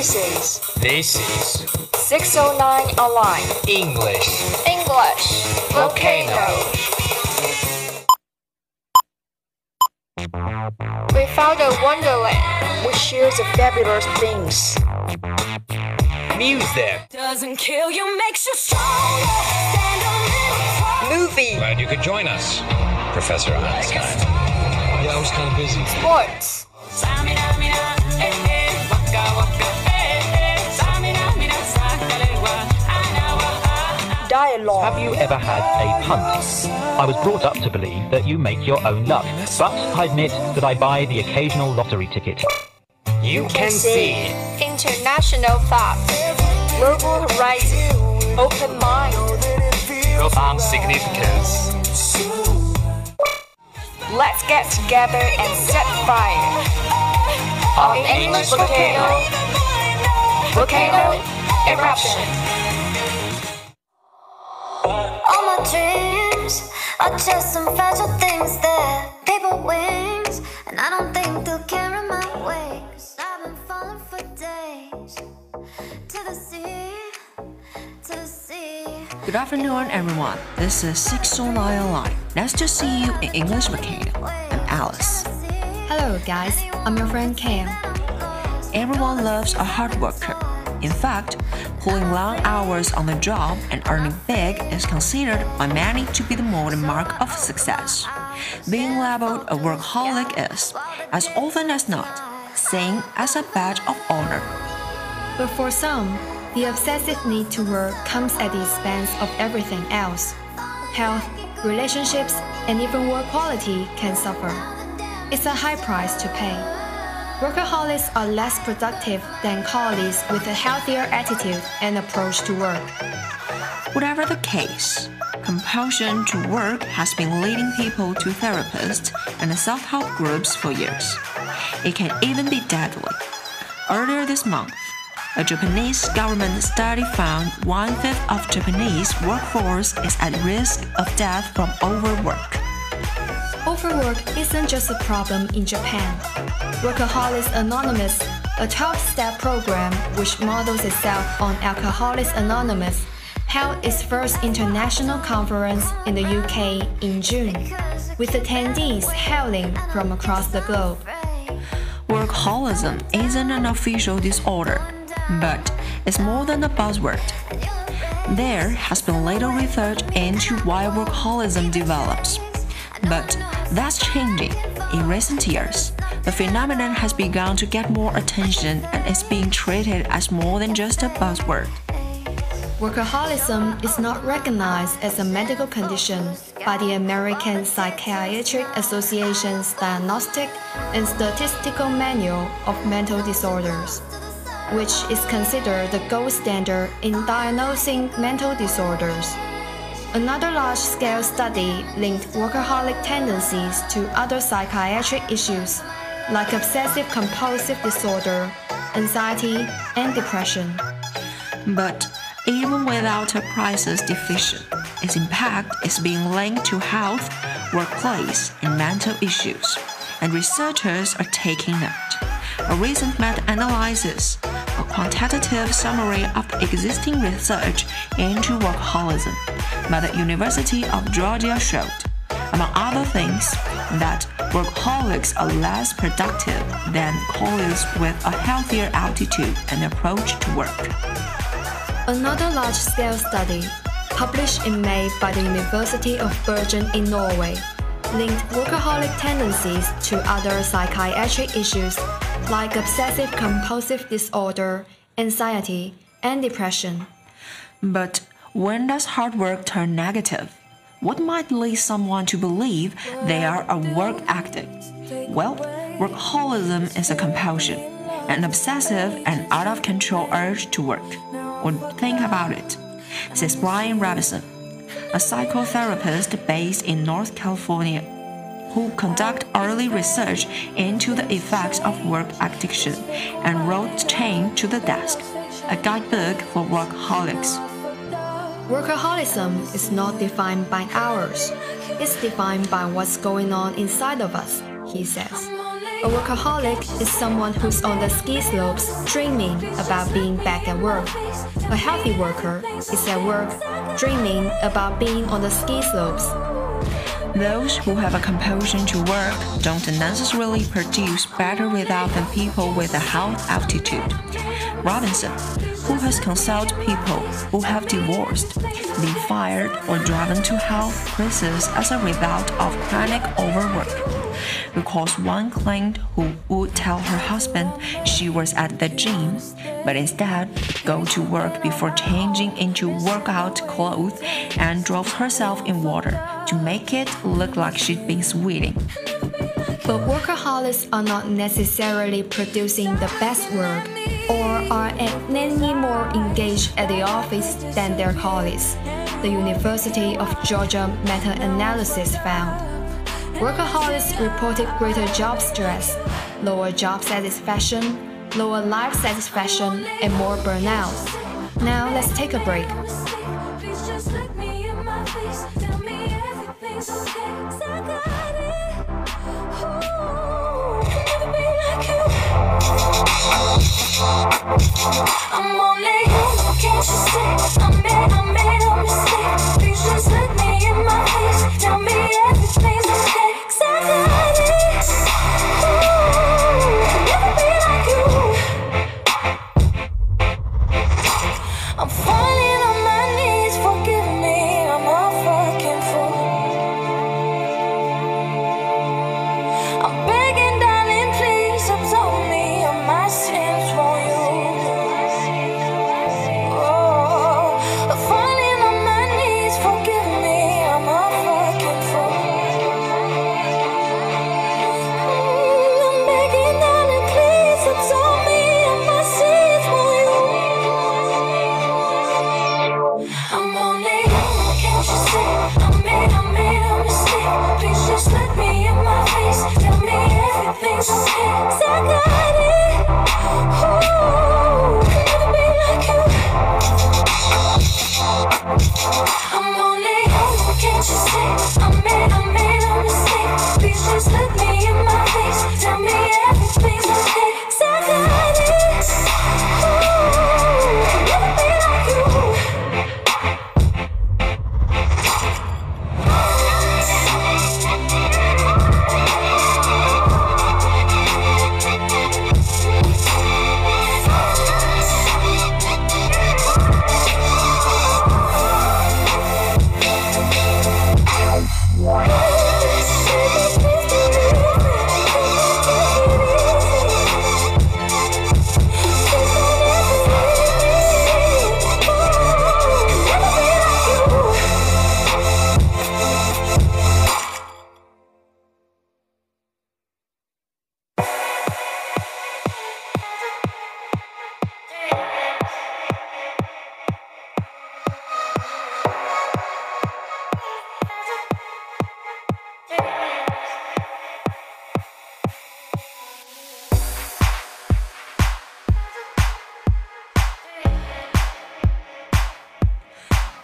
This is This is 609 Online English English Volcano. We found a wonderland which shares the fabulous things. Music. Doesn't kill you, makes you stronger. Stand a little. Movie, Glad you could join us, Professor Einstein. Yeah, I was kind of busy. sports, Have you ever had a punt? I was brought up to believe that you make your own luck, but I admit that I buy the occasional lottery ticket. You can see international thought, global horizon, open mind. profound significance. Let's get together and set fire. On English volcano, volcano eruption. Dreams are just some fragile things that paper wings, and I don't think they'll carry my weight. Cause I've been falling for days to the sea, to the sea. Good afternoon, everyone. This is Six 609 Line. Nice to see you in English Volcano. I'm Alice. Hello, guys. I'm your friend Cam. Everyone loves a hard worker. In fact, pulling long hours on the job and earning big is considered by many to be the modern mark of success. Being labeled a workaholic is, as often as not, seen as a badge of honor. But for some, the obsessive need to work comes at the expense of everything else. Health, relationships, and even work quality can suffer. It's a high price to pay. Workaholics are less productive than colleagues with a healthier attitude and approach to work. Whatever the case, compulsion to work has been leading people to therapists and self help groups for years. It can even be deadly. Earlier this month, a Japanese government study found one fifth of Japanese workforce is at risk of death from overwork. Overwork isn't just a problem in Japan. Workaholics Anonymous, a 12 step program which models itself on Alcoholics Anonymous, held its first international conference in the UK in June, with attendees hailing from across the globe. Workaholism isn't an official disorder, but it's more than a buzzword. There has been little research into why workaholism develops. But that's changing. In recent years, the phenomenon has begun to get more attention and is being treated as more than just a buzzword. Workaholism is not recognized as a medical condition by the American Psychiatric Association's Diagnostic and Statistical Manual of Mental Disorders, which is considered the gold standard in diagnosing mental disorders. Another large scale study linked workaholic tendencies to other psychiatric issues like obsessive compulsive disorder, anxiety, and depression. But even without a crisis definition, its impact is being linked to health, workplace, and mental issues, and researchers are taking note. A recent meta-analysis, a quantitative summary of existing research into workaholism by the University of Georgia showed, among other things, that workaholics are less productive than colleagues with a healthier attitude and approach to work. Another large scale study, published in May by the University of Bergen in Norway, linked workaholic tendencies to other psychiatric issues like obsessive compulsive disorder, anxiety, and depression. But when does hard work turn negative? What might lead someone to believe they are a work addict? Well, workaholism is a compulsion, an obsessive and out of control urge to work. Or think about it, says Bryan Robinson, a psychotherapist based in North Carolina, who conduct early research into the effects of work addiction and wrote Chained to the Desk, a guidebook for workaholics. Workaholism is not defined by hours, it's defined by what's going on inside of us, he says. A workaholic is someone who's on the ski slopes dreaming about being back at work. A healthy worker is at work dreaming about being on the ski slopes. Those who have a compulsion to work don't necessarily produce better results than people with a health altitude. Robinson, who has consulted people who have divorced, been fired, or driven to health crisis as a result of chronic overwork, recalls one client who would tell her husband she was at the gym, but instead go to work before changing into workout clothes and drove herself in water to make it look like she'd been sweating. But workaholics are not necessarily producing the best work or are any more engaged at the office than their colleagues, the University of Georgia meta analysis found. Workaholics reported greater job stress, lower job satisfaction, lower life satisfaction, and more burnout. Now let's take a break. Please just look me in my face. Tell me everything's okay. I'm only human, can't you see? I made, I made a mistake. Please just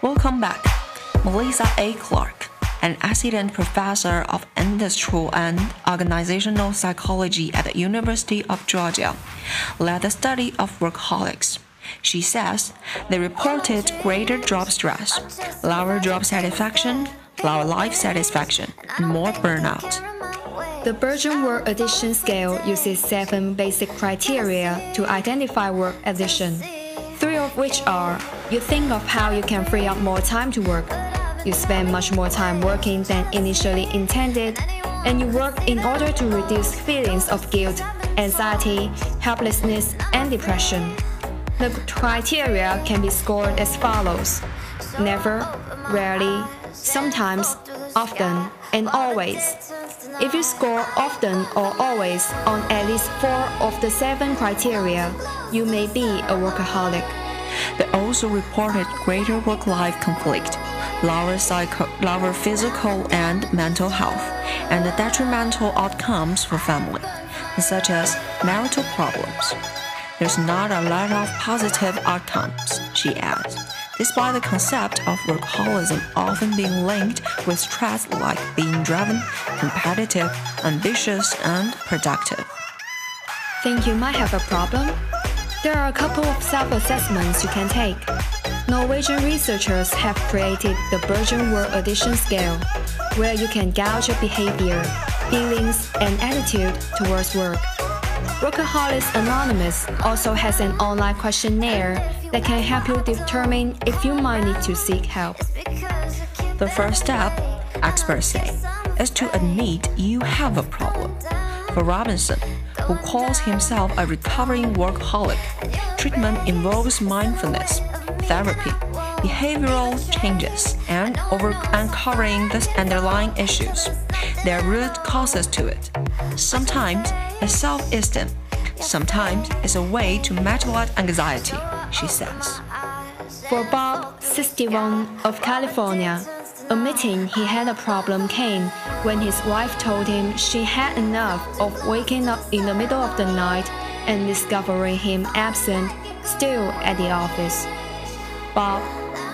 Welcome back. Malissa A. Clark, an assistant professor of industrial and organizational psychology at the University of Georgia, led the study of workaholics. She says they reported greater job stress, lower job satisfaction, lower life satisfaction, and more burnout. The Bergen Work Addiction Scale uses seven basic criteria to identify work addiction. Which are you think of how you can free up more time to work, you spend much more time working than initially intended, and you work in order to reduce feelings of guilt, anxiety, helplessness, and depression. The criteria can be scored as follows never, rarely, sometimes, often, and always. If you score often or always on at least four of the seven criteria, you may be a workaholic. They also reported greater work-life conflict, lower, psycho- lower physical and mental health, and detrimental outcomes for family, such as marital problems. There's not a lot of positive outcomes, she adds. despite the concept of workaholism often being linked with traits like being driven, competitive, ambitious, and productive. Think you might have a problem? There are a couple of self assessments you can take. Norwegian researchers have created the Bergen Work Addiction Scale, where you can gauge your behavior, feelings, and attitude towards work. Workaholics Anonymous also has an online questionnaire that can help you determine if you might need to seek help. The first step, experts say, is to admit you have a problem. For Robinson, who calls himself a recovering workaholic, treatment involves mindfulness, therapy, behavioral changes, and over uncovering the underlying issues, their root causes to it. Sometimes it's self-esteem, sometimes it's a way to mutilate anxiety, she says. For Bob, 61, of California, admitting he had a problem came when his wife told him she had enough of waking up in the middle of the night and discovering him absent, still at the office. Bob,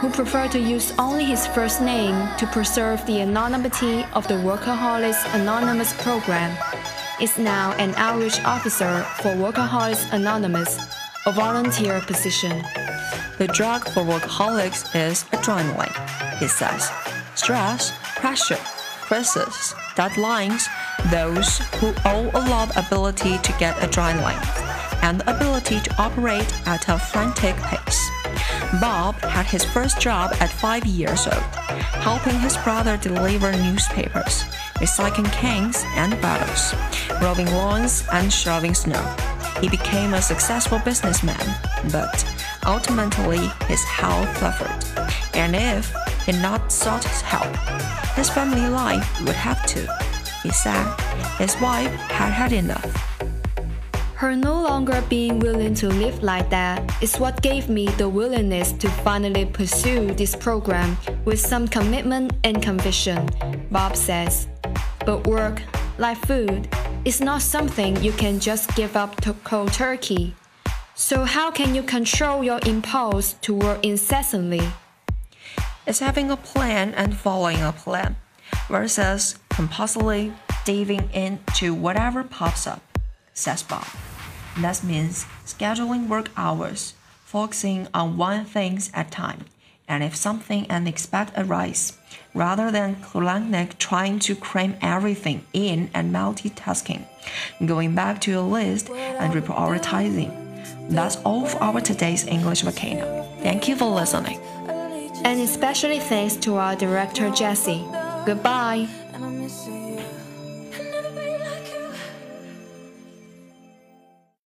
who preferred to use only his first name to preserve the anonymity of the Workaholics Anonymous program, is now an outreach officer for Workaholics Anonymous, a volunteer position. The drug for workaholics is adrenaline, he says. Stress, pressure, crisis, deadlines, those who owe a lot of ability to get adrenaline and the ability to operate at a frantic pace. Bob had his first job at five years old, helping his brother deliver newspapers, recycling cans and bottles, mowing lawns and shoveling snow. He became a successful businessman, but ultimately his health suffered. And if he not sought his help, his family life would have to. He said his wife had had enough. Her no longer being willing to live like that is what gave me the willingness to finally pursue this program with some commitment and conviction, Bob says. But work, like food, is not something you can just give up to cold turkey. So, how can you control your impulse to work incessantly? It's having a plan and following a plan versus compulsively diving into whatever pops up, says Bob. That means scheduling work hours, focusing on one thing at a time, and if something unexpected arises, rather than clinic trying to cram everything in and multitasking, going back to your list and reprioritizing. That's all for our today's English Volcano. Thank you for listening. And especially thanks to our director Jesse. Goodbye.